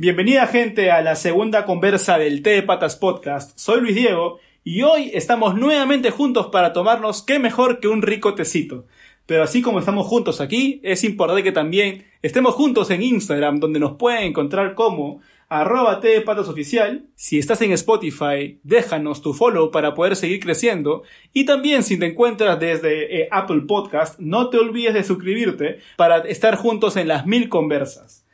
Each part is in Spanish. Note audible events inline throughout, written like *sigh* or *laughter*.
Bienvenida gente a la segunda conversa del Té de Patas Podcast. Soy Luis Diego y hoy estamos nuevamente juntos para tomarnos qué mejor que un rico tecito. Pero así como estamos juntos aquí, es importante que también estemos juntos en Instagram, donde nos pueden encontrar como arroba de Oficial. Si estás en Spotify, déjanos tu follow para poder seguir creciendo. Y también si te encuentras desde eh, Apple Podcast, no te olvides de suscribirte para estar juntos en las mil conversas.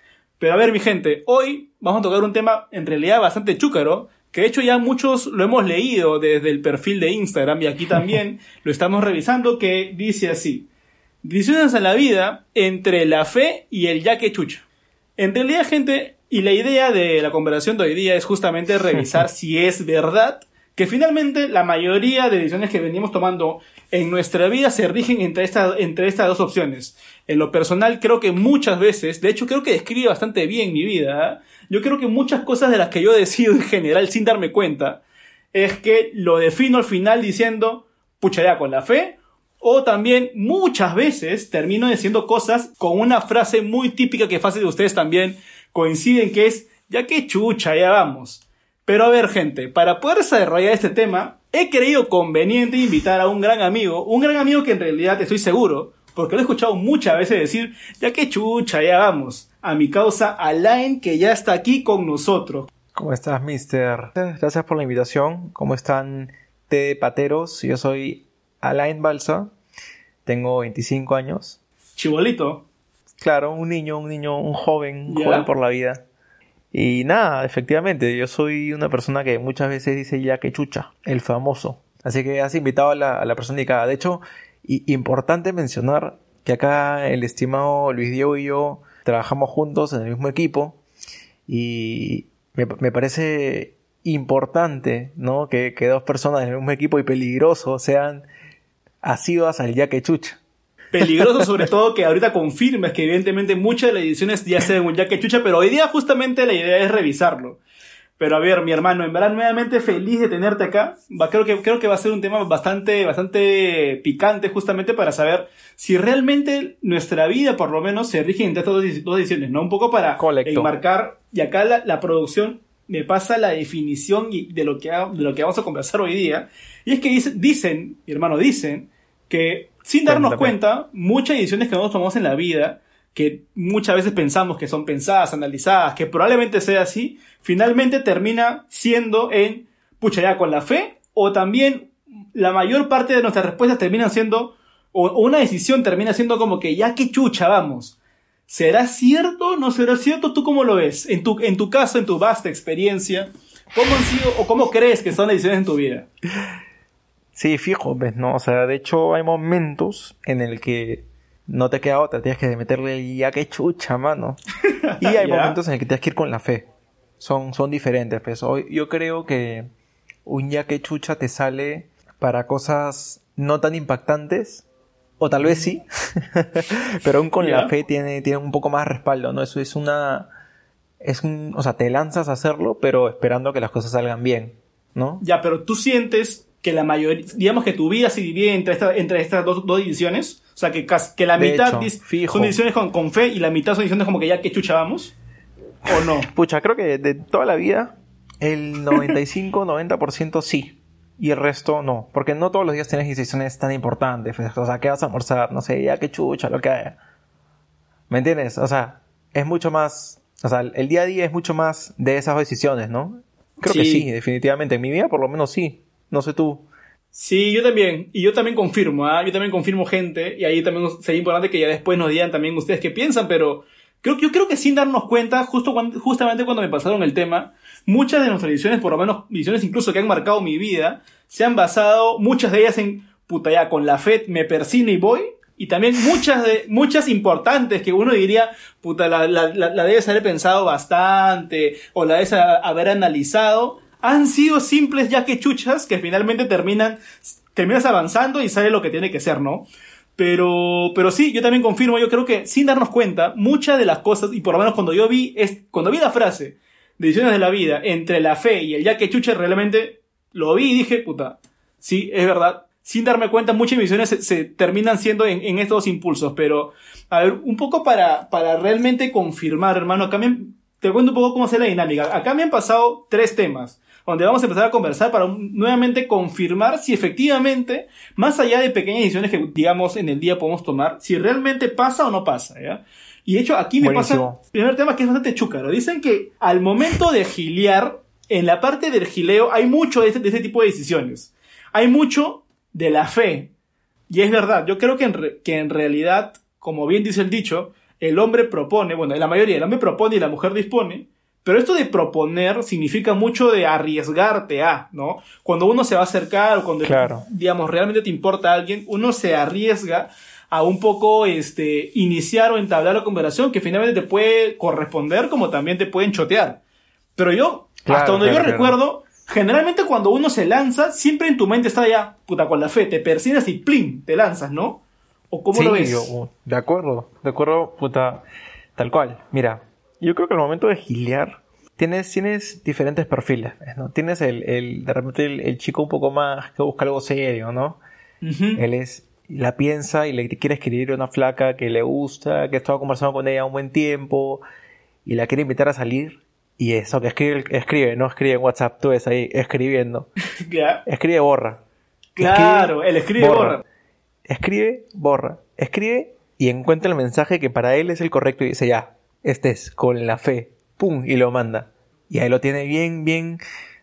Pero a ver, mi gente, hoy vamos a tocar un tema en realidad bastante chúcaro, que de hecho ya muchos lo hemos leído desde el perfil de Instagram y aquí también *laughs* lo estamos revisando, que dice así. Decisiones en la vida entre la fe y el ya que chucha. En realidad, gente, y la idea de la conversación de hoy día es justamente revisar *laughs* si es verdad que finalmente la mayoría de decisiones que venimos tomando en nuestra vida se rigen entre, entre estas dos opciones. En lo personal creo que muchas veces, de hecho creo que describe bastante bien mi vida, yo creo que muchas cosas de las que yo *laughs* decido en general sin darme cuenta, es que lo defino al final diciendo, pucha ya con la fe, o también muchas veces termino diciendo cosas con una frase muy típica que fácil de ustedes también coinciden que es, ya que chucha, ya vamos. Pero a ver, gente, para poder desarrollar este tema, he creído conveniente invitar a un gran amigo, un gran amigo que en realidad estoy seguro, porque lo he escuchado muchas veces decir, ya que chucha, ya vamos, a mi causa Alain, que ya está aquí con nosotros. ¿Cómo estás, mister? Gracias por la invitación. ¿Cómo están, T Pateros? Yo soy Alain Balsa, tengo 25 años. Chibolito. Claro, un niño, un niño, un joven, joven por la vida. Y nada, efectivamente, yo soy una persona que muchas veces dice ya que chucha, el famoso. Así que has invitado a la, a la persona indicada. De hecho, importante mencionar que acá el estimado Luis Diego y yo trabajamos juntos en el mismo equipo y me, me parece importante ¿no? que, que, dos personas en el mismo equipo y peligroso sean asiduas al ya que chucha peligroso *laughs* sobre todo que ahorita confirmes que evidentemente muchas de las ediciones ya se un ya que chucha, pero hoy día justamente la idea es revisarlo. Pero a ver, mi hermano, en verdad nuevamente feliz de tenerte acá. Va, creo que creo que va a ser un tema bastante bastante picante justamente para saber si realmente nuestra vida por lo menos se rige entre estas dos, dos ediciones, ¿no? Un poco para enmarcar y acá la, la producción me pasa la definición de lo que de lo que vamos a conversar hoy día y es que dicen, dicen, mi hermano, dicen que sin darnos cuenta, muchas decisiones que nosotros tomamos en la vida, que muchas veces pensamos que son pensadas, analizadas, que probablemente sea así, finalmente termina siendo en, pucha, ya con la fe, o también la mayor parte de nuestras respuestas terminan siendo, o, una decisión termina siendo como que ya que chucha, vamos. ¿Será cierto? ¿No será cierto? ¿Tú cómo lo ves? En tu, en tu caso, en tu vasta experiencia, ¿cómo han sido o cómo crees que son las decisiones en tu vida? Sí, fijo, ¿ves? ¿no? O sea, de hecho hay momentos en el que no te queda otra, tienes que meterle ya que chucha, mano. Y hay *laughs* momentos en el que tienes que ir con la fe. Son, son diferentes, pues. Yo creo que un ya que chucha te sale para cosas no tan impactantes, o tal vez sí, *laughs* pero aún con la fe tiene, tiene un poco más respaldo, ¿no? Eso es una... Es un, o sea, te lanzas a hacerlo, pero esperando que las cosas salgan bien, ¿no? Ya, pero tú sientes que la mayoría, digamos que tu vida se divide entre, entre estas dos, dos divisiones. O sea, que, que la mitad son divisiones con, con, fe y la mitad son divisiones como que ya que chuchábamos. ¿O no? *laughs* Pucha, creo que de toda la vida, el *laughs* 95-90% sí. Y el resto no. Porque no todos los días tienes decisiones tan importantes. O sea, ¿qué vas a almorzar? No sé, ya que chucha, lo que haya. ¿Me entiendes? O sea, es mucho más. O sea, el día a día es mucho más de esas decisiones, ¿no? Creo que sí, definitivamente. En mi vida, por lo menos sí. No sé tú. Sí, yo también. Y yo también confirmo, ¿ah? Yo también confirmo gente. Y ahí también sería importante que ya después nos digan también ustedes qué piensan, pero creo, yo creo que sin darnos cuenta, justo cuando, justamente cuando me pasaron el tema, muchas de nuestras ediciones, por lo menos ediciones incluso que han marcado mi vida, se han basado, muchas de ellas en, puta ya, con la FED me persino y voy. Y también muchas de, muchas importantes que uno diría, puta, la, la, la, debes haber pensado bastante, o la debes haber analizado han sido simples ya que chuchas que finalmente terminan, terminas avanzando y sale lo que tiene que ser, ¿no? Pero, pero sí, yo también confirmo, yo creo que sin darnos cuenta, muchas de las cosas, y por lo menos cuando yo vi, es, cuando vi la frase, decisiones de la vida, entre la fe y el ya que realmente lo vi y dije, puta, sí, es verdad. Sin darme cuenta, muchas misiones se, terminan siendo en, estos impulsos, pero, a ver, un poco para, para realmente confirmar, hermano, también te cuento un poco cómo es la dinámica. Acá me han pasado tres temas, donde vamos a empezar a conversar para nuevamente confirmar si efectivamente, más allá de pequeñas decisiones que, digamos, en el día podemos tomar, si realmente pasa o no pasa, ¿ya? Y de hecho, aquí me pasa el primer tema que es bastante chúcaro. Dicen que al momento de gilear, en la parte del gileo hay mucho de ese, tipo de decisiones. Hay mucho de la fe. Y es verdad, yo creo que en, que en realidad, como bien dice el dicho, el hombre propone, bueno, la mayoría, el hombre propone y la mujer dispone, pero esto de proponer significa mucho de arriesgarte a, ¿no? Cuando uno se va a acercar o cuando, digamos, realmente te importa a alguien, uno se arriesga a un poco este, iniciar o entablar la conversación que finalmente te puede corresponder como también te pueden chotear. Pero yo, hasta donde yo recuerdo, generalmente cuando uno se lanza, siempre en tu mente está ya, puta, con la fe, te persinas y plin, te lanzas, ¿no? ¿O cómo lo ves? Yo, de acuerdo, de acuerdo, puta, tal cual. Mira, yo creo que al momento de gilear, tienes, tienes diferentes perfiles, ¿no? Tienes el, el de repente el, chico un poco más que busca algo serio, ¿no? Él es la piensa y le quiere escribir a una flaca que le gusta, que estaba conversando con ella un buen tiempo y la quiere invitar a salir. Y eso, que escribe, escribe, no escribe en WhatsApp, tú ves ahí escribiendo. *laughs* Escribe, borra. Claro, él escribe, borra. Escribe, borra. Escribe y encuentra el mensaje que para él es el correcto y dice ya, este es, con la fe. Pum, y lo manda. Y ahí lo tiene bien, bien,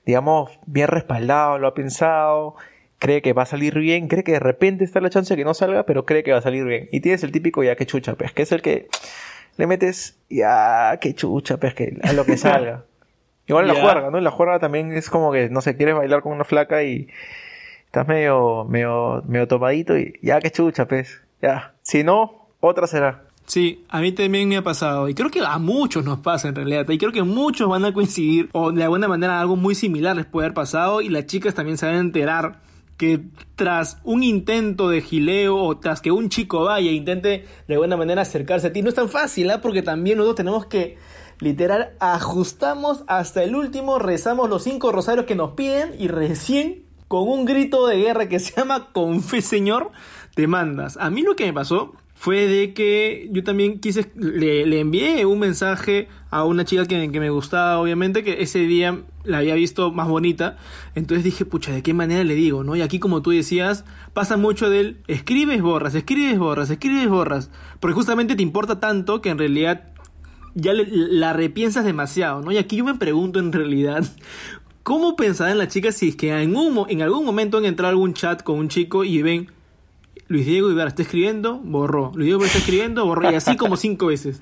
digamos, bien respaldado, lo ha pensado cree que va a salir bien, cree que de repente está la chance de que no salga, pero cree que va a salir bien. Y tienes el típico ya que chucha, pues, que es el que le metes ya que chucha, pues, que a lo que salga. *laughs* Igual en la juerga, ¿no? En la juerga también es como que, no sé, quieres bailar con una flaca y estás medio, medio, medio tomadito y ya que chucha, pues, ya. Si no, otra será. Sí, a mí también me ha pasado y creo que a muchos nos pasa en realidad y creo que muchos van a coincidir o de alguna manera algo muy similar les puede haber pasado y las chicas también se van a enterar que tras un intento de gileo o tras que un chico vaya e intente de alguna manera acercarse a ti, no es tan fácil, ¿eh? porque también nosotros tenemos que literal ajustamos hasta el último, rezamos los cinco rosarios que nos piden y recién con un grito de guerra que se llama con fe señor, te mandas. A mí lo que me pasó fue de que yo también quise, le, envié un mensaje a una chica que, que, me gustaba, obviamente, que ese día la había visto más bonita. Entonces dije, pucha, ¿de qué manera le digo? ¿no? Y aquí, como tú decías, pasa mucho del escribes, borras, escribes, borras, escribes, borras. Porque justamente te importa tanto que en realidad ya la repiensas demasiado, ¿no? Y aquí yo me pregunto en realidad, ¿cómo pensarán las chicas si es que en, un, en algún momento han entrado a algún chat con un chico y ven Luis Diego Ibarra está escribiendo, borró. Luis Diego está escribiendo, borró. Y así como *laughs* cinco veces.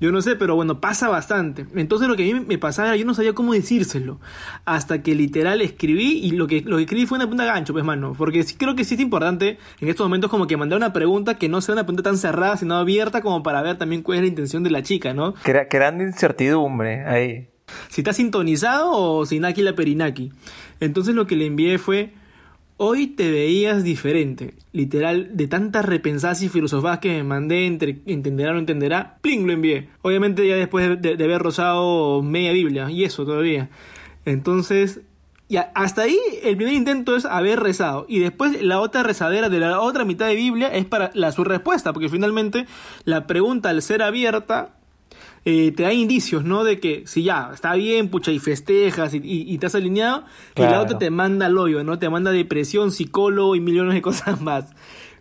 Yo no sé, pero bueno, pasa bastante. Entonces lo que a mí me pasaba era, yo no sabía cómo decírselo. Hasta que literal escribí y lo que, lo que escribí fue una punta gancho, pues mano. Porque creo que sí es importante en estos momentos como que mandar una pregunta que no sea una pregunta tan cerrada, sino abierta como para ver también cuál es la intención de la chica, ¿no? Creando incertidumbre ahí. Si está sintonizado o sin aquí la perinaki. Entonces lo que le envié fue Hoy te veías diferente. Literal, de tantas repensadas y filosofadas que me mandé entre entenderá o no entenderá, pling, lo envié. Obviamente ya después de, haber rozado media Biblia, y eso todavía. Entonces, ya, hasta ahí el primer intento es haber rezado. Y después la otra rezadera de la otra mitad de Biblia es para la, su respuesta, porque finalmente la pregunta al ser abierta eh, te da indicios, ¿no? De que si ya, está bien, pucha, y festejas y, y, te has alineado, y la otra te manda al hoyo, ¿no? Te manda depresión, psicólogo y millones de *laughs* cosas más.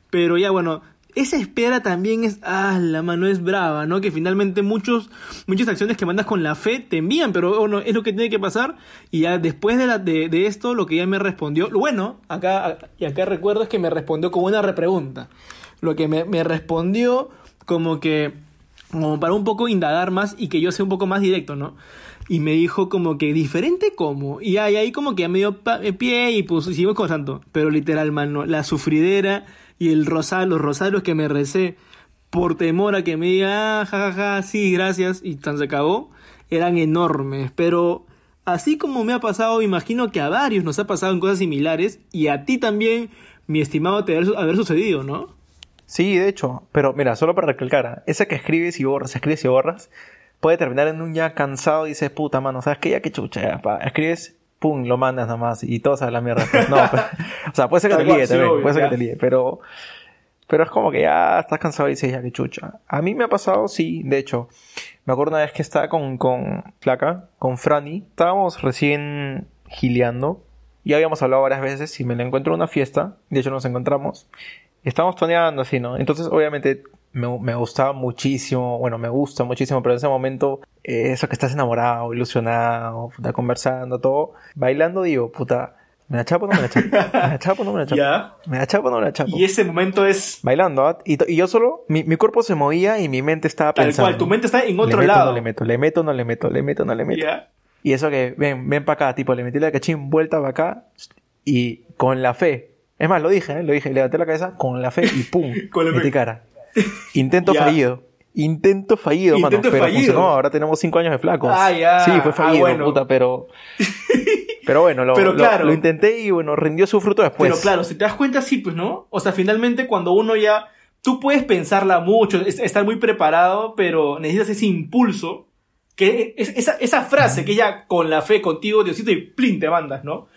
Pero ya, bueno, esa espera también es, ah, la mano es brava, ¿no? Que finalmente muchos, muchas acciones que mandas con la fe te envían, pero bueno, es lo que tiene que pasar. Y ya después de, la, de, de esto, lo que ya me respondió, bueno, acá, y acá recuerdo es que me respondió como una repregunta. Lo que me, me respondió como que como para un poco indagar más y que yo sea un poco más directo, ¿no? Y me dijo como que diferente como. Y ahí, ahí como que ya me dio pie y pues seguimos conversando. Pero literal, mano, la sufridera y el rosario, los rosarios que me recé por temor a que me diga, ah, ja, ja, ja, sí, gracias, y tan se acabó, eran enormes. Pero así como me ha pasado, imagino que a varios nos ha pasado en cosas similares y a ti también, mi estimado, te haber sucedido, ¿no? Sí, de hecho, pero mira, solo para recalcar, esa que escribes y borras, escribes y borras, puede terminar en un ya cansado y dices, puta mano, ¿sabes qué? Ya que chucha, ya, pa. escribes, pum, lo mandas nada más y todo a la mierda. Pues, no, *laughs* pues, o sea, puede ser que te líe también, puede ser que te líe, pero Pero es como que ya estás cansado y dices, ya que chucha. A mí me ha pasado, sí, de hecho. Me acuerdo una vez que estaba con, con Flaca, con Franny. Estábamos recién gileando. Ya habíamos hablado varias veces y me la encuentro en una fiesta. De hecho, nos encontramos. Estábamos toneando así, ¿no? Entonces, obviamente, me, me, gustaba muchísimo. Bueno, me gusta muchísimo, pero en ese momento, eh, eso que estás enamorado, ilusionado, puta, conversando, todo. Bailando, digo, puta ¿Me la chapo o no me la chapo? ¿Me la chapo o no me la *laughs* chapo? ¿Ya? ¿Me la chapo o no me la chapo? Y ese momento es... Bailando, ¿ah? y, y, yo solo... Mi, mi, cuerpo se movía y mi mente estaba pensando... Tal cual, tu mente está en otro le meto, lado. No le meto, le meto, no le meto, le meto, no le meto. ¿Ya? Y eso que, ven, ven para acá, tipo, le metí la cachín, vuelta para acá, y con la fe. Es más, lo dije, ¿eh? Lo dije, levanté la cabeza con la fe y pum, *laughs* con la metí fe. cara. Intento *laughs* fallido. Intento fallido, Intento mano. Pero fallido. funcionó, ahora tenemos cinco años de flacos. Ah, ya. Sí, fue Ah, fallido, bueno. puta, pero... *laughs* Pero bueno, lo, Pero lo- intenté y bueno, rindió su fruto después. Pero claro, si te das cuenta, sí, pues, ¿no? O sea, finalmente cuando uno ya... Tú puedes pensarla mucho, es- estar muy preparado, pero necesitas ese impulso, que es, esa, esa frase que ya con la fe contigo, Diosito, y plin, te mandas, ¿no?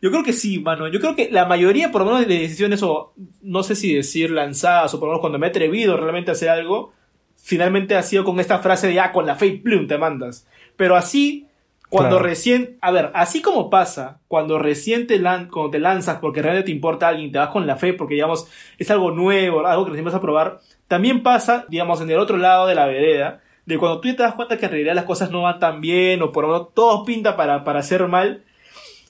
Yo creo que sí, mano. Yo creo que la mayoría, por lo menos, de decisiones, o no sé si decir lanzadas, o por lo menos cuando me he atrevido realmente a hacer algo, finalmente ha sido con esta frase de ya con la fe y plum, te mandas. Pero así, cuando Claro. recién, a ver, así como pasa, cuando recién te, lan- cuando te lanzas porque realmente te importa alguien, te vas con la fe porque, digamos, es algo nuevo, algo que recién vas a probar, también pasa, digamos, en el otro lado de la vereda, de cuando tú te das cuenta que en realidad las cosas no van tan bien, o por lo menos todo pinta para, para hacer mal,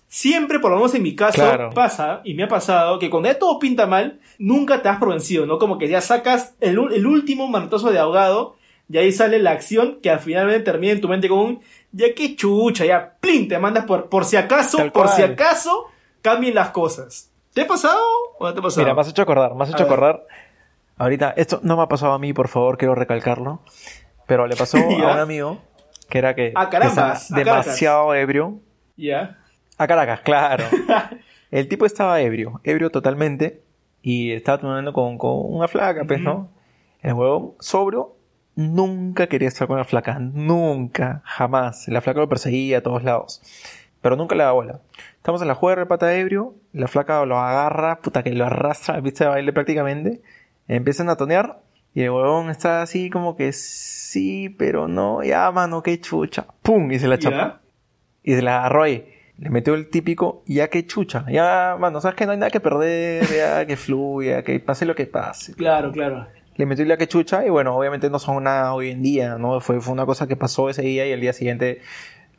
siempre, por lo menos en mi caso, Claro. pasa, y me ha pasado, que cuando ya todo pinta mal, nunca te has por vencido, ¿no? Como que ya sacas el, el último manotazo de ahogado, y ahí sale la acción que al final termina en tu mente con un, ya que chucha, ya, plin, te mandas por, por si acaso, por si acaso, cambien las cosas. ¿Te ha pasado o no te ha pasado? Mira, me has hecho acordar, me has A hecho ver. acordar. Ahorita, esto no me ha pasado a mí, por favor, quiero recalcarlo. Pero le pasó *laughs* a un amigo que era que, A que carambas, estaba a Caracas. demasiado ebrio. Ya. A Caracas, claro. *laughs* El tipo estaba ebrio, ebrio totalmente. Y estaba tomando con, con una flaca, pues. ¿no? El huevón sobrio nunca quería estar con la flaca. Nunca, jamás. La flaca lo perseguía a todos lados. Pero nunca le daba bola. Estamos en la juega de pata ebrio. La flaca lo agarra, puta que lo arrastra a pista de baile prácticamente. Empiezan a tonear. Y el huevón está así como que sí, pero no. Ya, mano, qué chucha. ¡Pum! Y se la chapa. Ya. Y se la agarró ahí. Le metió el típico, ya que chucha. Ya, mano, sabes que no hay nada que perder, ya que fluya, que pase lo que pase. Claro, claro. Le metió el ya que chucha y bueno, obviamente no son nada hoy en día, ¿no? Fue, fue una cosa que pasó ese día y el día siguiente,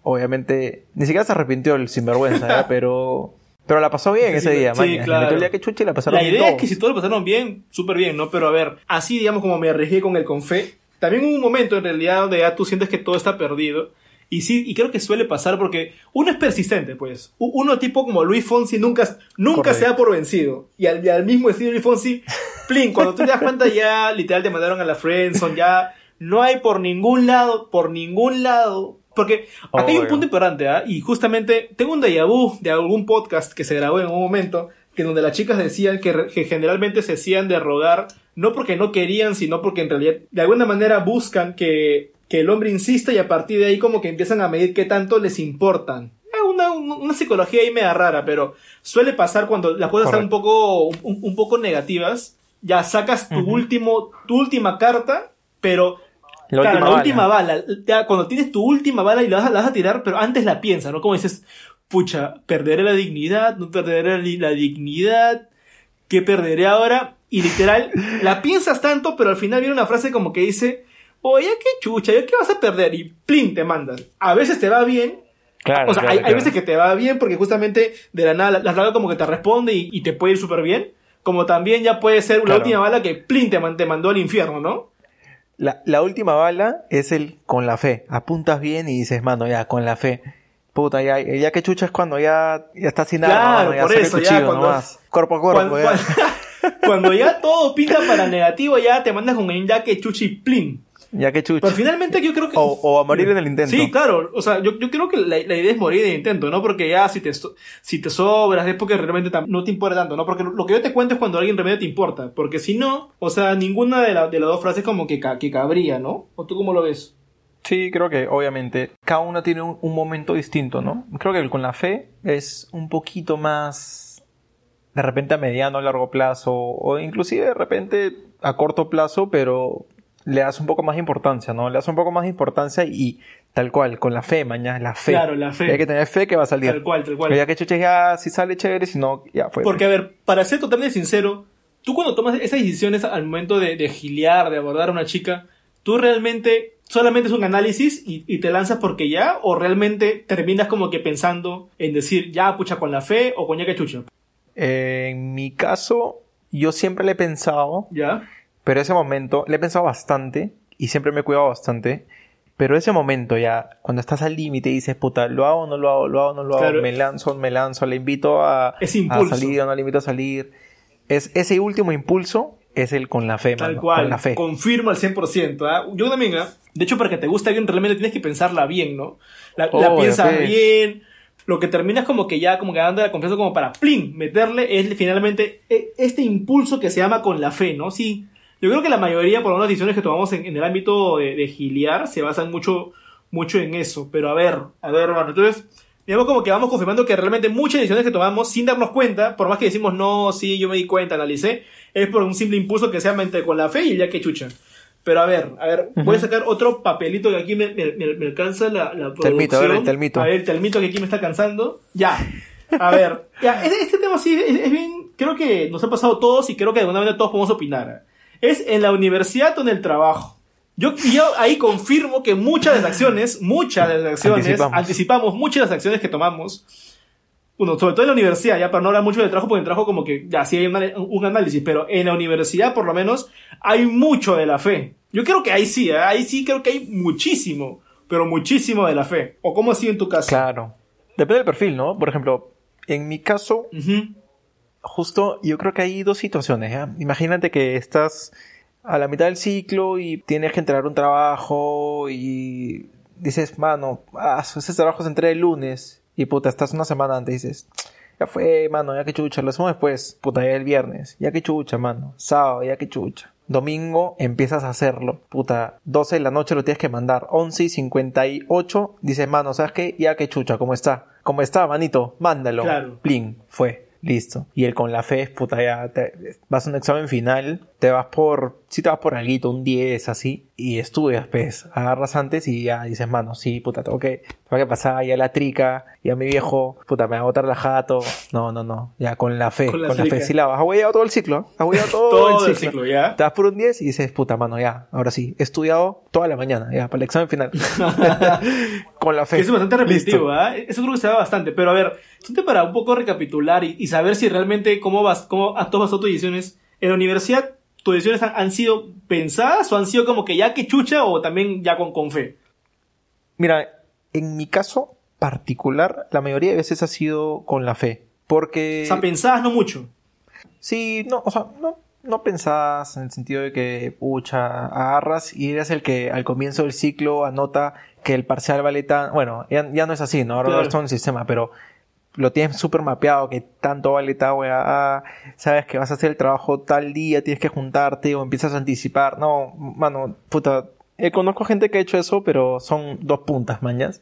obviamente, ni siquiera se arrepintió el sinvergüenza, ¿eh? *laughs* pero, pero la pasó bien Sí, ese día, sí, maña. claro. Le metió el ya que chucha y la pasaron La bien idea es que si todos lo pasaron bien, súper bien, ¿no? Pero a ver, así digamos como me arriesgué con el Confe, también hubo un momento en realidad donde ya tú sientes que todo está perdido. Y sí, y creo que suele pasar porque uno es persistente, pues. Uno tipo como Luis Fonsi nunca, nunca Correcto. se da por vencido. Y al, mismo estilo Luis Fonsi, plin, cuando tú te das cuenta ya *laughs* literal te mandaron a la friendzone, ya no hay por ningún lado, por ningún lado. Porque acá hay un punto importante, ¿ah? Y justamente tengo un déjà vu de algún podcast que se grabó en un momento que donde las chicas decían que, que generalmente se hacían de rogar no porque no querían, sino porque en realidad de alguna manera buscan que, que el hombre insista y a partir de ahí como que empiezan a medir qué tanto les importan. Es una, una psicología ahí media rara, pero suele pasar cuando las cosas están un poco, un, un poco negativas. Ya sacas tu último, tu última carta, pero La claro, última la bala. última bala. Ya, cuando tienes tu última bala y la vas, a- la vas a tirar, pero antes la piensas, ¿no? Como dices, pucha, perderé la dignidad, no perderé la dignidad, ¿qué perderé ahora? Y literal, la piensas tanto, pero al final viene una frase como que dice, oye, qué chucha, ¿ya qué vas a perder? Y plin, te mandas. A veces te va bien, Claro, o sea, claro, hay, veces que te va bien porque justamente de la nada la, la como que te responde y, y te puede ir súper bien. Como también ya puede ser la última bala que plin te, te mandó al infierno, ¿no? La, la última bala es el con la fe. Apuntas bien y dices, mano, ya, con la fe. Puta, ya, ya que chucha es cuando ya, ya está sin nada, Claro, mano, por eso, ya cuando- nomás. Cuerpo a cuerpo, Cuando, ya. cuando- *laughs* cuando ya todo pinta para negativo, ya te mandas con el ya que chuchi plin. Ya que chucha. Pero finalmente yo creo que... O, o a morir en el intento. Sí, claro. O sea, yo, yo creo que la, la idea es morir en el intento, ¿no? Porque ya si te, si te sobras es porque realmente no te importa tanto, ¿no? Porque lo, que yo te cuento es cuando alguien realmente te importa. Porque si no, o sea, ninguna de, la- de las dos frases como que, ca- que cabría, ¿no? ¿O tú cómo lo ves? Sí, creo que obviamente cada uno tiene un, un momento distinto, ¿no? Creo que con la fe es un poquito más de repente a mediano o largo plazo, o inclusive de repente a corto plazo, pero le das un poco más importancia, ¿no? Le das un poco más importancia y tal cual, con la fe, mañana, la fe. Claro, la fe. Hay que tener fe que va a salir. Tal cual, tal cual. Pero ya que chuches ya, si sale chévere, si no, ya fue. Porque, a ver, para ser totalmente sincero, tú cuando tomas esas decisiones al momento de, de giliar, de abordar a una chica, tú realmente solamente es un análisis y, y, te lanzas porque ya, o realmente terminas como que pensando en decir ya pucha con la fe o con ya que chucha. Eh, en mi caso, yo siempre le he pensado. Ya. Pero ese momento, le he pensado bastante y siempre me he cuidado bastante. Pero ese momento ya, cuando estás al límite y dices, puta, lo hago, no lo hago, lo hago, no lo hago, me lanzo, me lanzo, le invito a, a salir o no le invito a salir. Es ese último impulso es el con la fe, Tal cual. Con la fe. Confirmo al 100%. ¿ah? Yo también, ¿ah? de hecho, para que te guste alguien, realmente tienes que pensarla bien, ¿no? La, la piensas bien. Lo que terminas como que ya, como que dando la confianza como para, plin, meterle es finalmente e, este impulso que se llama con la fe, ¿no? Sí. Yo creo que la mayoría, por lo menos, decisiones que tomamos en, en el ámbito de, de, giliar se basan mucho, mucho en eso. Pero a ver, a ver, hermano, entonces, digamos como que vamos confirmando que realmente muchas decisiones que tomamos sin darnos cuenta, por más que decimos, no, sí, yo me di cuenta, analicé, es por un simple impulso que se llama entre con la fe y ya que chucha. Pero a ver, a ver, voy a sacar otro papelito que aquí me, me, me alcanza la, la producción. Telmito, a ver, el telmito. A ver, el telmito que aquí me está cansando. Ya. A ver, ya, este, este tema sí es, es, bien, creo que nos ha pasado a todos y creo que de alguna manera todos podemos opinar. Es en la universidad o en el trabajo. Yo, yo ahí confirmo que muchas de las acciones, muchas de las acciones, anticipamos, anticipamos muchas de las acciones que tomamos, bueno, sobre todo en la universidad, ya para no hablar mucho del trabajo, porque en el trabajo como que ya sí hay un análisis, pero en la universidad por lo menos hay mucho de la fe. Yo creo que ahí sí, ¿eh? ahí sí creo que hay muchísimo, pero muchísimo de la fe. ¿O cómo ha sido en tu caso? Claro. Depende del perfil, ¿no? Por ejemplo, en mi caso, uh -huh. Justo yo creo que hay dos situaciones. ¿eh? Imagínate que estás a la mitad del ciclo y tienes que entregar un trabajo y dices, mano, ah, ese trabajo se entrega el lunes y puta, estás una semana antes y dices, ya fue, mano, ya que chucha, lo hacemos después, puta, ya el viernes, ya que chucha, mano, sábado, ya que chucha. Domingo empiezas a hacerlo, puta, 12 de la noche lo tienes que mandar, 11 y 58, dices, mano, ¿sabes qué? Ya que chucha, ¿cómo está? ¿Cómo está, manito? Mándalo. Claro. Plin, fue. Listo. Y el con la fe puta, ya te, vas a un examen final, te vas por, si te vas por algo, un 10 así, y estudias, pues, agarras antes y ya dices, mano, sí, puta, tengo que, tengo que pasar ya la trica, y a mi viejo, puta, me va a botar la jato. No, no, no, ya con la fe, con la, con la fe, sí la vas, has huellado todo el ciclo, has huellado *laughs* todo, todo el, ciclo. el ciclo, ya. Te vas por un 10 y dices, puta, mano, ya, ahora sí, he estudiado toda la mañana, ya, para el examen final. *laughs* con la fe. Que es bastante repetitivo, ¿eh? Eso creo que se da bastante, pero a ver, para un poco recapitular y, y saber si realmente cómo vas, cómo has tomado tus decisiones en la universidad, tus decisiones han, sido pensadas o han sido como que ya que chucha o también ya con, con fe. Mira, en mi caso particular, la mayoría de veces ha sido con la fe, porque... O sea, pensadas no mucho. Sí, no, o sea, no, no pensabas en el sentido de que, pucha, agarras y eres el que al comienzo del ciclo anota que el parcial vale tan... Bueno, ya, ya no es así, ¿no? Ahora claro. en el sistema, pero lo tienes súper mapeado, que tanto vale tal weá, sabes que vas a hacer el trabajo tal día, tienes que juntarte o empiezas a anticipar. No, mano, puta, eh, conozco gente que ha hecho eso, pero son dos puntas, mañas.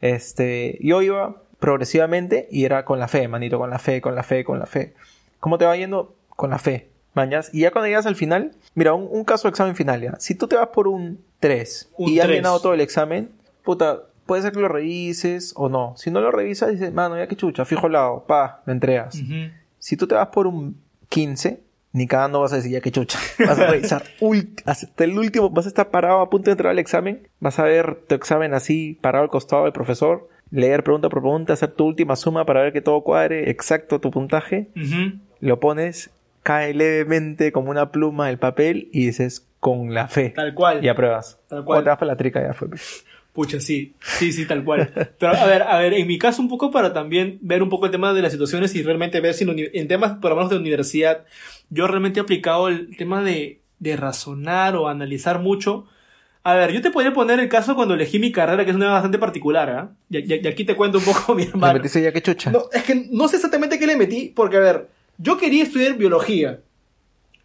Este, yo iba progresivamente y era con la fe, manito, con la fe, con la fe, con la fe. ¿Cómo te va yendo? Con la fe, mañas. Y ya cuando llegas al final, mira, un, un caso de examen final ya. Si tú te vas por un 3 un y has 3. llenado todo el examen, puta, puede ser que lo revises o no. Si no lo revisas, dices, mano, ya que chucha, fijo lado, pa, lo entregas. Uh -huh. Si tú te vas por un 15, ni cagando vas a decir, ya que chucha. Vas a revisar *laughs* hasta el último, vas a estar parado a punto de entrar al examen, vas a ver tu examen así, parado al costado del profesor, leer pregunta por pregunta, hacer tu última suma para ver que todo cuadre, exacto tu puntaje, uh -huh. lo pones, cae levemente como una pluma el papel y dices, con la fe. Tal cual. Y apruebas. Tal cual. O te vas para la trica ya fue. Pucha, sí, sí, sí, tal cual. Pero a ver, a ver, en mi caso un poco para también ver un poco el tema de las situaciones y realmente ver si en temas, por lo menos de universidad, yo realmente he aplicado el tema de, de razonar o analizar mucho. A ver, yo te podría poner el caso cuando elegí mi carrera, que es una bastante particular, ¿ah? ¿eh? Y, y, y, aquí te cuento un poco *laughs* mi hermano. ¿Le metiste ya que chucha? No, es que no sé exactamente qué le metí, porque a ver, yo quería estudiar biología.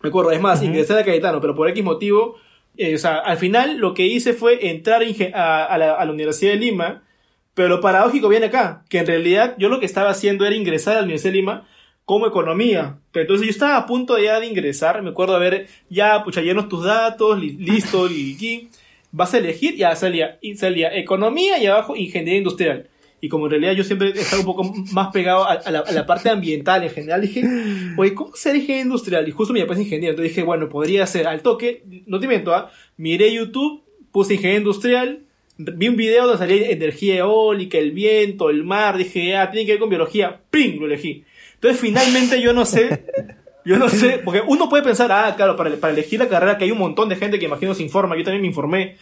Me acuerdo, es más, uh -huh. ingresé a Cayetano, pero por X motivo eh, o sea, al final lo que hice fue entrar a, a, la, a, Universidad de Lima, pero lo paradójico viene acá, que en realidad yo lo que estaba haciendo era ingresar a la Universidad de Lima como economía. Pero entonces yo estaba a punto ya de ingresar, me acuerdo de ver, ya, pucha, llenos tus datos, listo, y vas a elegir, ya salía, y salía economía y abajo ingeniería industrial. Y como en realidad yo siempre he estado un poco más pegado a, la, parte ambiental en general, dije, oye, ¿cómo ser ingeniero industrial? Y justo mi papá es ingeniero, entonces dije, bueno, podría ser al toque, no te miento, ¿ah? miré YouTube, puse ingeniería industrial, vi un video donde salía energía eólica, el viento, el mar, dije, ah, tiene que ver con biología, ¡ping! Lo elegí. Entonces finalmente yo no sé, yo no sé, porque uno puede pensar, ah, claro, para, para elegir la carrera que hay un montón de gente que imagino se informa, yo también me informé,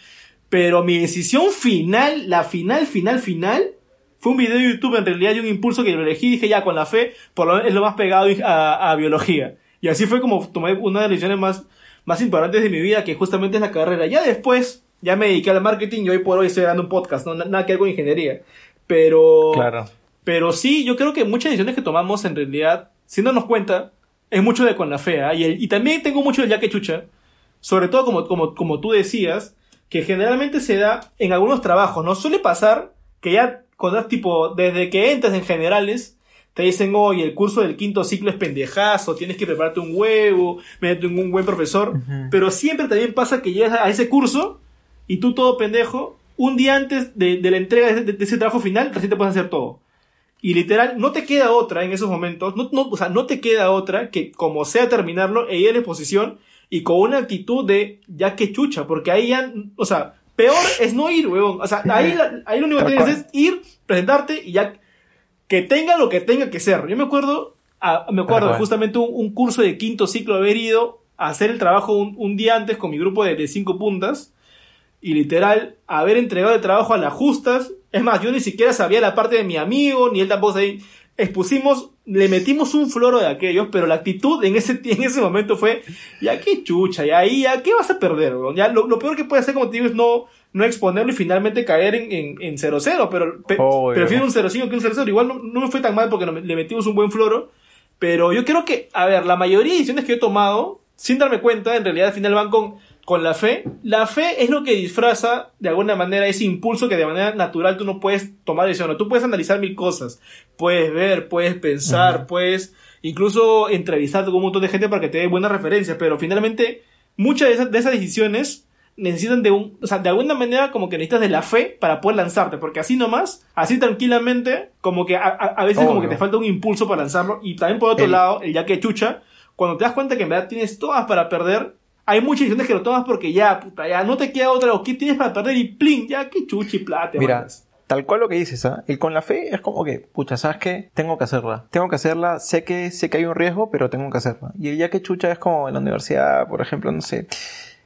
pero mi decisión final, la final, final, final, fue un video de YouTube en realidad de un impulso que lo elegí dije ya con la fe, por lo menos es lo más pegado a, biología. Y así fue como tomé una de las decisiones más, más importantes de mi vida, que justamente es la carrera. Ya después, ya me dediqué al marketing y hoy por hoy estoy dando un podcast, no nada que ver con ingeniería. Pero, claro. pero sí, yo creo que muchas decisiones que tomamos en realidad, si no nos cuenta, es mucho de con la fe. ¿ah? Y, y también tengo mucho de ya que chucha, sobre todo como, como, como tú decías, que generalmente se da en algunos trabajos, ¿no? Suele pasar que ya cuando tipo, desde que entras en generales, te dicen, oye, el curso del quinto ciclo es pendejazo, tienes que prepararte un huevo, meterte en un buen profesor. Pero siempre también pasa que llegas a ese curso y tú todo pendejo, un día antes de, la entrega de, ese trabajo final, recién te puedes hacer todo. Y literal, no te queda otra en esos momentos, no, no, o sea, no te queda otra que como sea terminarlo e ir en exposición y con una actitud de ya que chucha, porque ahí ya, o sea, Peor es no ir, weón. O sea, ahí, ahí lo único que tienes es ir, presentarte y ya que tenga lo que tenga que ser. Yo me acuerdo, me acuerdo justamente un, curso de quinto ciclo haber ido a hacer el trabajo un, día antes con mi grupo de, cinco puntas y literal haber entregado el trabajo a las justas. Es más, yo ni siquiera sabía la parte de mi amigo, ni él tampoco sabía. Expusimos, le metimos un floro de aquellos, pero la actitud en ese, *laughs* en ese momento fue, ya qué chucha, ya ahí, ya qué vas a perder, Ya lo, peor que puede hacer, como te digo, es no, no exponerlo y finalmente caer en 0-0, en, pero prefiero un 0-5 que un 0-0. Igual no, no, me fue tan mal porque le metimos un buen floro, pero yo creo que, a ver, la mayoría de decisiones que he tomado, sin darme cuenta, en realidad al final van con con la fe. La fe es lo que disfraza de alguna manera ese impulso que de manera natural tú no puedes tomar decisiones. Tú puedes analizar mil cosas, puedes ver, puedes pensar, puedes incluso entrevistarte con un montón de gente para que te dé buenas referencias, pero finalmente muchas de esas, de esas decisiones necesitan de un, o sea, de alguna manera como que necesitas de la fe para poder lanzarte, porque así nomás, así tranquilamente, como que a, veces como que te falta un impulso para lanzarlo, y también por otro lado, el ya que chucha, cuando te das cuenta que en verdad tienes todas para perder, hay muchas decisiones que lo tomas porque ya, puta, ya no te queda otra, o qué tienes para perder y plin, ya qué chuchi plata. Mira, tal cual lo que dices, ¿ah? El con la fe es como que, pucha, ¿sabes qué? Tengo que hacerla. Tengo que hacerla, sé que, sé que hay un riesgo, pero tengo que hacerla. Y el ya que chucha es como en la universidad, por ejemplo, no sé.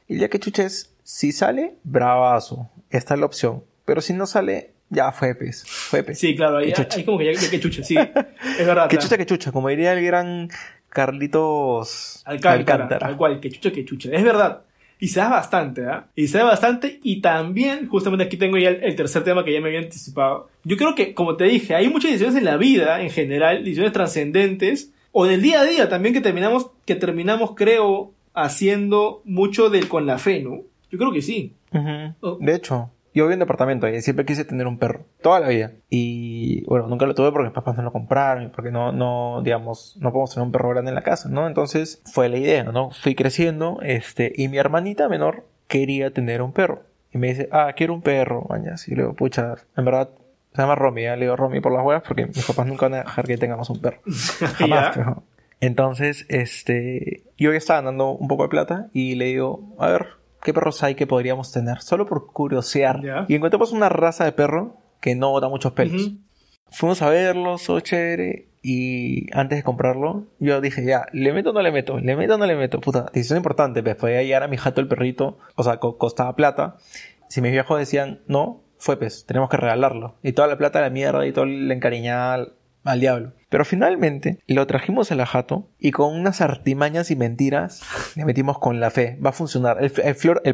El ya que chucha es, si sale, bravazo. Esta es la opción. Pero si no sale, ya fue pez. Fue pez. Sí, claro, ahí, hay como que ya, que chucha, sí. *laughs* es verdad. que chucha, que chucha. Como diría el gran Carlitos Alcántara. Tal cual, que chucha, que chucha. Es verdad. Y se da bastante, ¿ah? Y se da bastante. Y también, justamente aquí tengo ya el, tercer tema que ya me había anticipado. Yo creo que, como te dije, hay muchas decisiones en la vida, en general, decisiones trascendentes, o del día a día también que terminamos, que terminamos, creo, haciendo mucho del con la fe, ¿no? Yo creo que sí. De hecho, yo vivo en departamento y siempre quise tener un perro, toda la vida. Y bueno, nunca lo tuve porque mis papás no lo compraron, porque no, no, digamos, no podemos tener un perro grande en la casa, ¿no? Entonces fue la idea, ¿no? Fui creciendo, este, y mi hermanita menor quería tener un perro. Y me dice, ah, quiero un perro, mañas. Y le digo, pucha, en verdad, se llama Romy, ¿eh? le digo Romy por las huevas porque mis papás nunca van a dejar que tengamos un perro. *laughs* *laughs* Jamás, Entonces, este, yo ya estaba dando un poco de plata y le digo, a ver, qué perros hay que podríamos tener, solo por curiosear. Y encontramos una raza de perro que no da muchos pelos. Fuimos a verlo, so chévere. Y antes de comprarlo, yo dije, ya, ¿le meto o no le meto? ¿Le meto o no le meto? Puta, decisión importante, pues podía llegar a mi jato el perrito, o sea, costaba plata. Si mis viejos decían, no, fue pues, tenemos que regalarlo. Y toda la plata de la mierda y todo el encariñada al diablo. Pero finalmente lo trajimos a la jato y con unas artimañas y mentiras le metimos con la fe. Va a funcionar. El,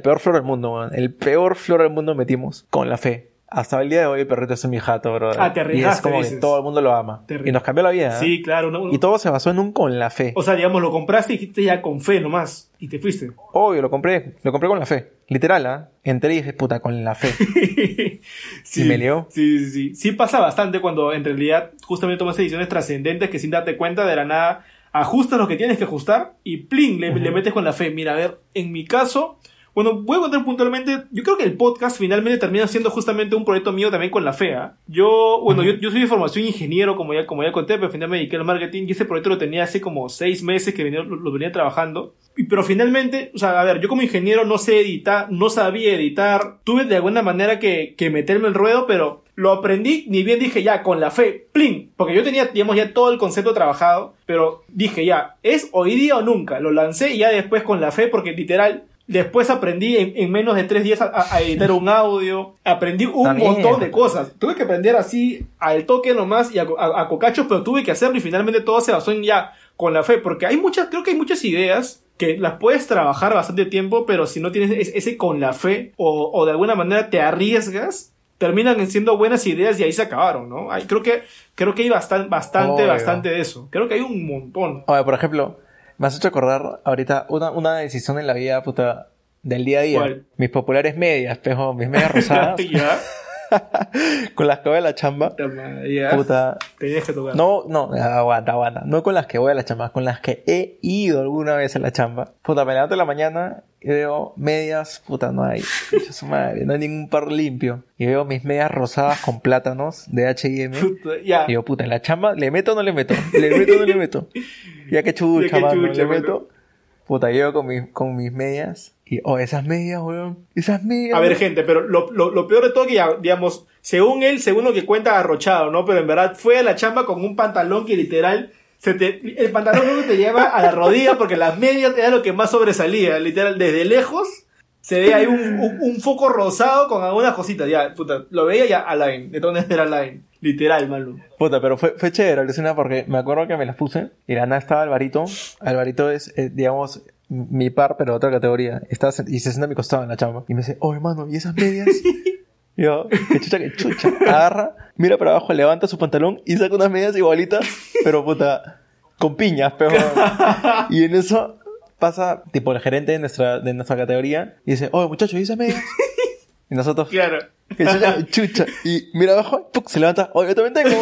peor flor del mundo, el peor flor del mundo metimos con la fe. Hasta el día de hoy el perrito es mi jato, bro. Ah, te Y es arriesgaste, como que dices. todo el mundo lo ama. Te Y nos cambió la vida. ¿eh? Sí, claro. no- Y todo se basó en un con la fe. O sea, digamos, lo compraste y dijiste ya con fe nomás. Y te fuiste. Obvio, lo compré. Lo compré con la fe. Literal, ¿ah? Entré y dije, puta, con la fe. *laughs* sí, ¿Y me lió? Sí, sí, sí. Sí pasa bastante cuando en realidad justamente tomas decisiones trascendentes que sin darte cuenta de la nada ajustas lo que tienes que ajustar y plin, le, le metes con la fe. Mira, a ver, en mi caso, bueno, voy a contar puntualmente, yo creo que el podcast finalmente termina siendo justamente un proyecto mío también con la fe. ¿ah? Yo, bueno, yo, yo soy de formación ingeniero, como ya, como ya conté, pero finalmente me dediqué al marketing y ese proyecto lo tenía hace como seis meses que venía- lo, lo venía trabajando. Y- Pero finalmente, o sea, a ver, yo como ingeniero no sé editar, no sabía editar, tuve de alguna manera que, que meterme el ruedo, pero lo aprendí, ni bien dije ya, con la fe, plin, porque yo tenía, digamos, ya todo el concepto trabajado, pero dije ya, es hoy día o nunca, lo lancé y ya después con la fe, porque literal, después aprendí en, en menos de tres días a, a- editar un audio, aprendí un montón de cosas, tuve que aprender así al toque nomás y a, a, a cocachos, pero tuve que hacerlo y finalmente todo se basó en ya, con la fe, porque hay muchas, creo que hay muchas ideas que las puedes trabajar bastante tiempo, pero si no tienes es- ese con la fe o, o de alguna manera te arriesgas, terminan siendo buenas ideas y ahí se acabaron, ¿no? Hay, creo que creo que hay bastante, bastante, Obvio. bastante de eso. Creo que hay un montón. Oye, por ejemplo, me has hecho acordar ahorita una, una decisión en la vida, puta, del día a día. ¿Cuál? Mis populares medias, pejo, mis medias *laughs* rosadas, ya, *laughs* con las que voy a la chamba. Puta. Tenías que tocar. No, no, aguanta, aguanta. No con las que voy a la chamba, con las que he ido alguna vez a la chamba. Puta, me levanto en la mañana y veo medias, puta, no hay. Su madre, no hay ningún par limpio. Y veo mis medias rosadas con plátanos de H&M. Puta, ya. Y digo, puta, en la chamba, ¿le meto o no le meto? ¿Le meto o no le meto? Ya que chucha, *laughs* Ya que mano, le meto. Puta, llego con, mis con mis medias. Y, oh, esas medias, weón. Esas medias. A ver, gente, pero lo, lo, lo peor de todo que ya, digamos, según él, según lo que cuenta, arrochado, ¿no? Pero en verdad fue a la chamba con un pantalón que literal, se te, el pantalón no te lleva a la rodilla porque las medias era lo que más sobresalía, literal, desde lejos se ve ahí un, un, un foco rosado con algunas cositas, ya, puta, lo veía ya a line, de dónde era line, literal, malo. Puta, pero fue, fue chévere, alucina, porque me acuerdo que me las puse y la nada estaba Alvarito. Alvarito es, eh, digamos, mi par, pero de otra categoría. Estaba, y se sienta a mi costado en la chamba. Y me dice, oh, hermano, ¿y esas medias? Y *laughs* yo, que chucha, que chucha. Agarra, mira para abajo, levanta su pantalón y saca unas medias igualitas, pero puta, con piñas, pero. y en eso pasa, tipo, el gerente de nuestra, de nuestra categoría y dice, oh, muchachos, ¿y esas medias? Y nosotros, Claro, que chucha, chucha. Y mira abajo, ¡puc! se levanta, oh, yo también tengo,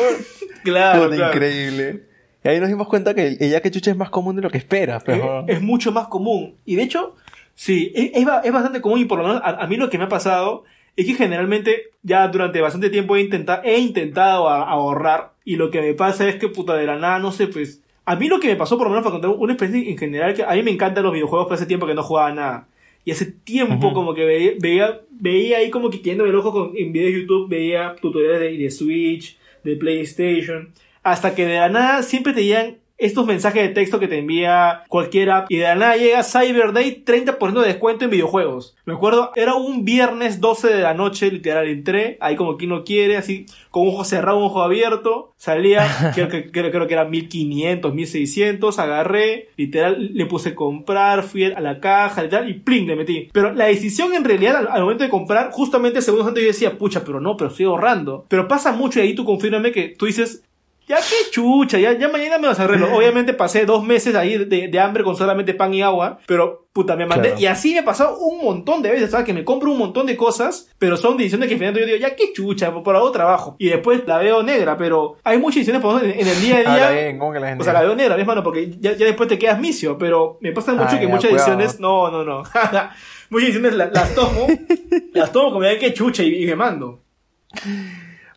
claro, claro. increíble. Y ahí nos dimos cuenta que el el ya que chucha es más común de lo que esperas, pero... es, es mucho más común. Y de hecho, sí, es, es ba- es bastante común y por lo menos a, a mí lo que me ha pasado es que generalmente ya durante bastante tiempo he, intenta- he intentado a- ahorrar y lo que me pasa es que puta de la nada, no sé, pues... A mí lo que me pasó, por lo menos para contar una experiencia en general, que a mí me encantan los videojuegos, pero hace tiempo que no jugaba nada. Y hace tiempo como que veía, veía, veía ahí como que queriendo el ojo con, en videos de YouTube, veía tutoriales de, de Switch, de PlayStation, hasta que de la nada siempre te llegan estos mensajes de texto que te envía cualquier app y de la nada llega Cyber Day 30% de descuento en videojuegos. Me acuerdo, era un viernes 12 de la noche, literal, entré, ahí como quien no quiere, así, con un ojo cerrado, un ojo abierto, salía, *laughs* creo que, creo, creo que era 1500, 1600, agarré, literal, le puse comprar, fui a la caja, literal, y plin, le metí. Pero la decisión en realidad al, al momento de comprar, justamente segundos antes yo decía, pucha, pero no, pero estoy ahorrando. Pero pasa mucho y ahí tú confírmame que tú dices, ya qué chucha, ya, ya mañana me vas a arreglo. *laughs* Obviamente pasé dos meses ahí de, de hambre con solamente pan y agua, pero puta, me mandé. Claro. Y así me ha pasado un montón de veces, ¿sabes? Que me compro un montón de cosas, pero son decisiones que finalmente yo digo, ya qué chucha, por algo trabajo. Y después la veo negra, pero hay muchas decisiones por ejemplo, en, el día a día. Ahora bien, ¿cómo que la gente... O sea, la veo negra, ¿ves, mano? Porque ya, ya después te quedas misio, pero me pasa mucho Ah, que muchas cuidado. decisiones, no, no, no. *laughs* muchas decisiones la- las tomo, *laughs* las tomo como ya que chucha y, y me mando.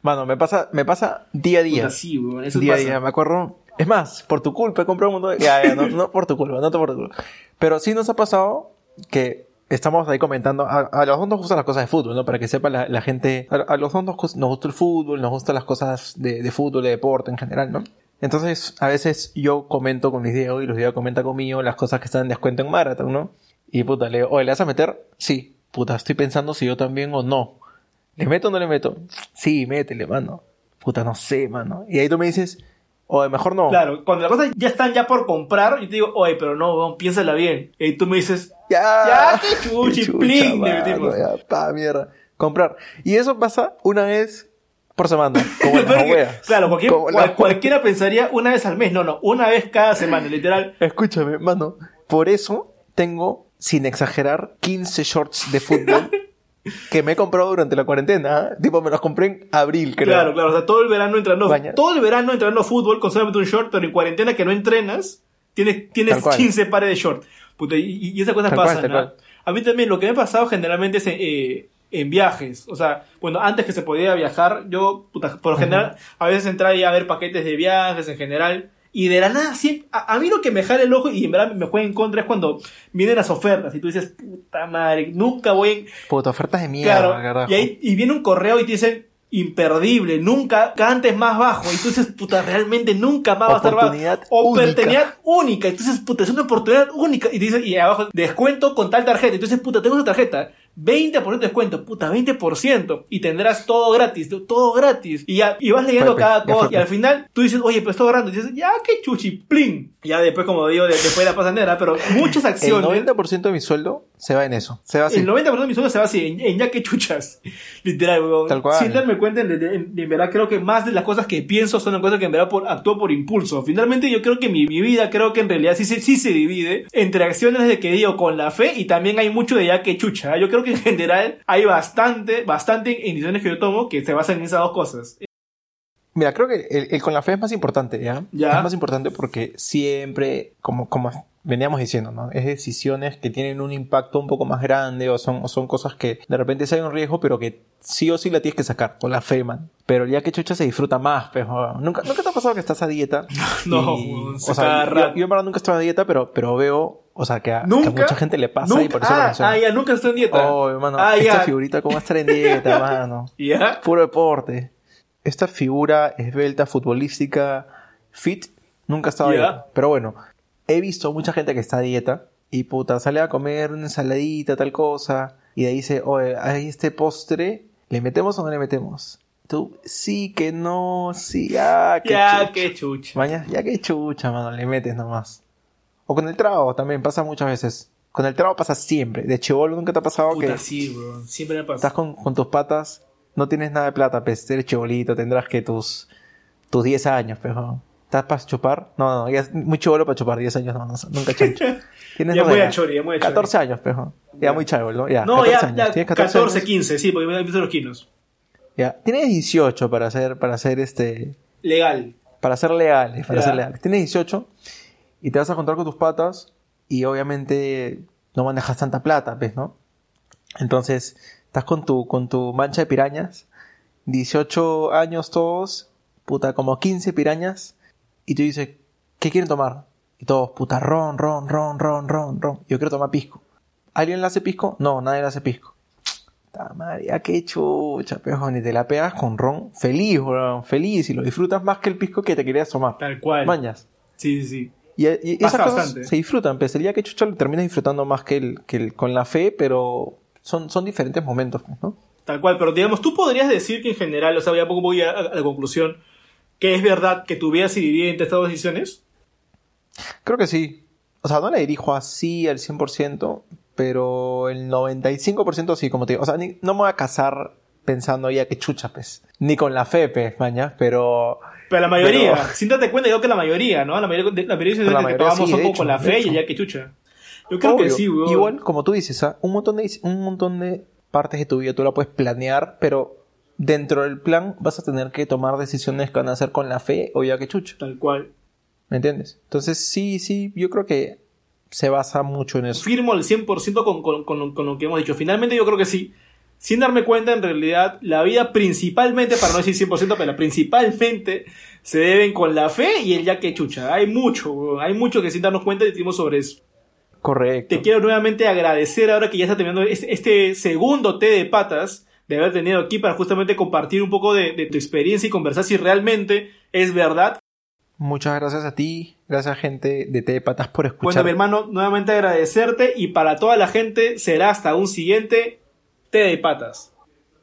Mano, me pasa, me pasa día a día. Puta, sí, weón, eso día a día, me acuerdo. Es más, por tu culpa he comprado un montón de... Ya, ya, no, *laughs* no por tu culpa, no por tu culpa. Pero sí nos ha pasado que estamos ahí comentando... A, a los dos nos gustan las cosas de fútbol, ¿no? Para que sepa la, la gente... A, a los dos nos, nos gusta el fútbol, nos gustan las cosas de, de fútbol, de deporte en general, ¿no? Entonces, a veces yo comento con Luis Diego y Luis Diego comenta conmigo las cosas que están en descuento en Marathon, ¿no? Y puta, le digo, oye, ¿le vas a meter? Sí. Puta, estoy pensando si yo también o no. ¿Le meto o no le meto? Sí, métele, mano. Puta, no sé, mano. Y ahí tú me dices, oye, mejor no. Claro, cuando las cosas ya están ya por comprar, yo te digo, oye, pero no, weón, piénsala bien. Y tú me dices, Ya, Ya, qué *laughs* chuchi, plin, le mano, metimos. Ya, pa, mierda. comprar. Y eso pasa una vez por semana. Como *laughs* la que- claro, cualquier- Como la cual- wea. cualquiera pensaría una vez al mes. No, no, una vez cada semana, literal. *laughs* Escúchame, mano. Por eso tengo, sin exagerar, 15 shorts de fútbol que me he comprado durante la cuarentena. Tipo, me los compré en abril, creo. Claro, claro. O sea, todo el verano entrenando. Baña- Todo el verano entrenando fútbol con solamente un short, pero en cuarentena que no entrenas, tienes, tienes Tal cual. 15 pares de short. Puta, y, y esas cosas Tal pasan. A mí también lo que me ha pasado generalmente es en, eh, en viajes. O sea, bueno, antes que se podía viajar, yo, puta, por lo general, a veces entraba a ver paquetes de viajes en general. Y de la nada, siempre, a, a mí lo que me jala el ojo y en verdad me juega en contra es cuando vienen las ofertas y tú dices, puta madre, nunca voy en, Puta, ofertas de mierda, Claro, carajo. y, ahí, y viene un correo y te dicen imperdible, nunca cantes más bajo. Y tú dices, puta, realmente nunca más va a estar bajo. Oportunidad única. Entonces, puta, es una oportunidad única. Y te dicen, y abajo, descuento con tal tarjeta. Entonces, puta, tengo esa tarjeta. 20% de descuento, puta, 20%. Y tendrás todo gratis, todo gratis. Y, ya, y vas leyendo cada cosa. Y al final, tú dices, oye, pero estoy ahorrando. Y dices, ya, qué chuchi, plin. Ya después, como digo, de- después de la pasanera, pero *laughs* muchas El acciones. 90% de mi sueldo se va en eso. Se va así. El 90% de mi sueldo se va así, en, en ya que chuchas. *laughs* Literal, weón. Tal cual. Sin darme cuenta, en, en- en verdad creo que más de las cosas que pienso son las cosas que en verdad por, actúo por impulso. Finalmente yo creo que mi, mi vida creo que en realidad sí, se- sí se divide entre acciones de que digo con la fe y también hay mucho de ya que chucha. Yo creo que en general hay bastante, bastante decisiones que yo tomo que se basan en esas dos cosas. Mira, creo que el, el con la fe es más importante, ¿ya? Ya. Es más importante porque siempre, como, como veníamos diciendo, ¿no? Es decisiones que tienen un impacto un poco más grande o son, o son cosas que de repente sí hay un riesgo, pero que sí o sí la tienes que sacar con la fe, man. Pero día que chucha se disfruta más, pues, weón. ¿Nunca, ¿Nunca te ha pasado que estás a dieta? *laughs* No, Y- weón, o se sea, yo, yo en verdad nunca estoy a dieta, pero, pero veo, o sea, que a, que a mucha gente le pasa y Nunca, por eso lo ah, ah, ya, nunca estoy en dieta. Oh, hermano, ah, esta ya. figurita, ¿cómo va a estar en dieta, *laughs* mano? Ya. Puro deporte. Esta figura esbelta, futbolística, fit, nunca ha estado a Ya. dieta. Pero bueno, he visto mucha gente que está a dieta y puta, sale a comer una ensaladita, tal cosa, y de ahí dice, oye, hay este postre, ¿le metemos o no le metemos? Tú, sí, que no, sí, ya, que Ya, chucha. qué chucha. Maña, ya que chucha, mano, le metes nomás. O con el trago también, pasa muchas veces. Con el trago pasa siempre. De chivolo nunca te ha pasado Puta, que sí, weón. Siempre me pasa. estás con, con tus patas, no tienes nada de plata, pues eres chibolito, tendrás que tus, tus 10 años, pero ¿estás para chupar? No, no, ya es muy chivolo para chupar, 10 años no, no, nunca *laughs* chancho. Tienes Ya no, muy ya, achori, ya muy achori. 14 años, pejo. Ya muy chivolo, ya. No, 14 ya, años. ya Tienes 14, 14, años. 15, sí, porque me han visto los kilos. Ya. Tienes 18 para hacer, para hacer este, Legal. para ser leales, para Ya. ser leales. Tienes 18 y te vas a encontrar con tus patas y obviamente no manejas tanta plata, ¿ves, no? Entonces, estás con tu, con tu mancha de pirañas, 18 años todos, puta, como 15 pirañas, y tú dices, ¿qué quieren tomar? Y todos, puta, ron, ron, ron, ron, ron, ron. Yo quiero tomar pisco. ¿Alguien le hace pisco? No, nadie le hace pisco. Madre, ya qué chucha, pejo, ni te la pegas con ron feliz, weón, feliz, y lo disfrutas más que el pisco que te querías tomar. Tal cual. Mañas. Sí, sí, sí. Y, y Pasa esas cosas bastante. se disfrutan, el día que chucha lo terminas disfrutando más que el, que el con la fe, pero son, son diferentes momentos, pues, ¿no? Tal cual. Pero digamos, tú podrías decir que en general, o sea, ya poco voy a, a la conclusión, que es verdad que tu vida se divide entre estas dos decisiones. Creo que sí. O sea, no le dirijo así al 100%, pero el 95% sí, como te digo. O sea, ni- no me voy a casar pensando ya que chucha, pues. Ni con la fe, pues, maña, pero... Pero la mayoría, Pero- *laughs* sin darte cuenta, yo que la mayoría, ¿no? La mayoría, de- la mayoría de La decisiones que tomamos sí, son de como hecho, con la fe y ya que chucha. Yo creo que sí, weón. Igual, como tú dices, ¿ah? un, montón de, un montón de partes de tu vida tú la puedes planear, pero dentro del plan vas a tener que tomar decisiones que van a ser con la fe o ya que chucha. Tal cual. ¿Me entiendes? Entonces, sí, sí, yo creo que se basa mucho en eso. Firmo al 100% con, con, con, con lo que hemos dicho. Finalmente yo creo que sí. Sin darme cuenta, en realidad, la vida principalmente, para no decir 100%, pero principalmente se deben con la fe y el ya que chucha. Hay mucho, hay mucho que sin darnos cuenta decimos sobre eso. Correcto. Te quiero nuevamente agradecer ahora que ya está terminando este, segundo té de patas de haber tenido aquí para justamente compartir un poco de, de tu experiencia y conversar si realmente es verdad. Muchas gracias a ti, gracias gente de T de Patas por Bueno, escuchar. mi hermano, nuevamente agradecerte y para toda la gente será hasta un siguiente té de patas.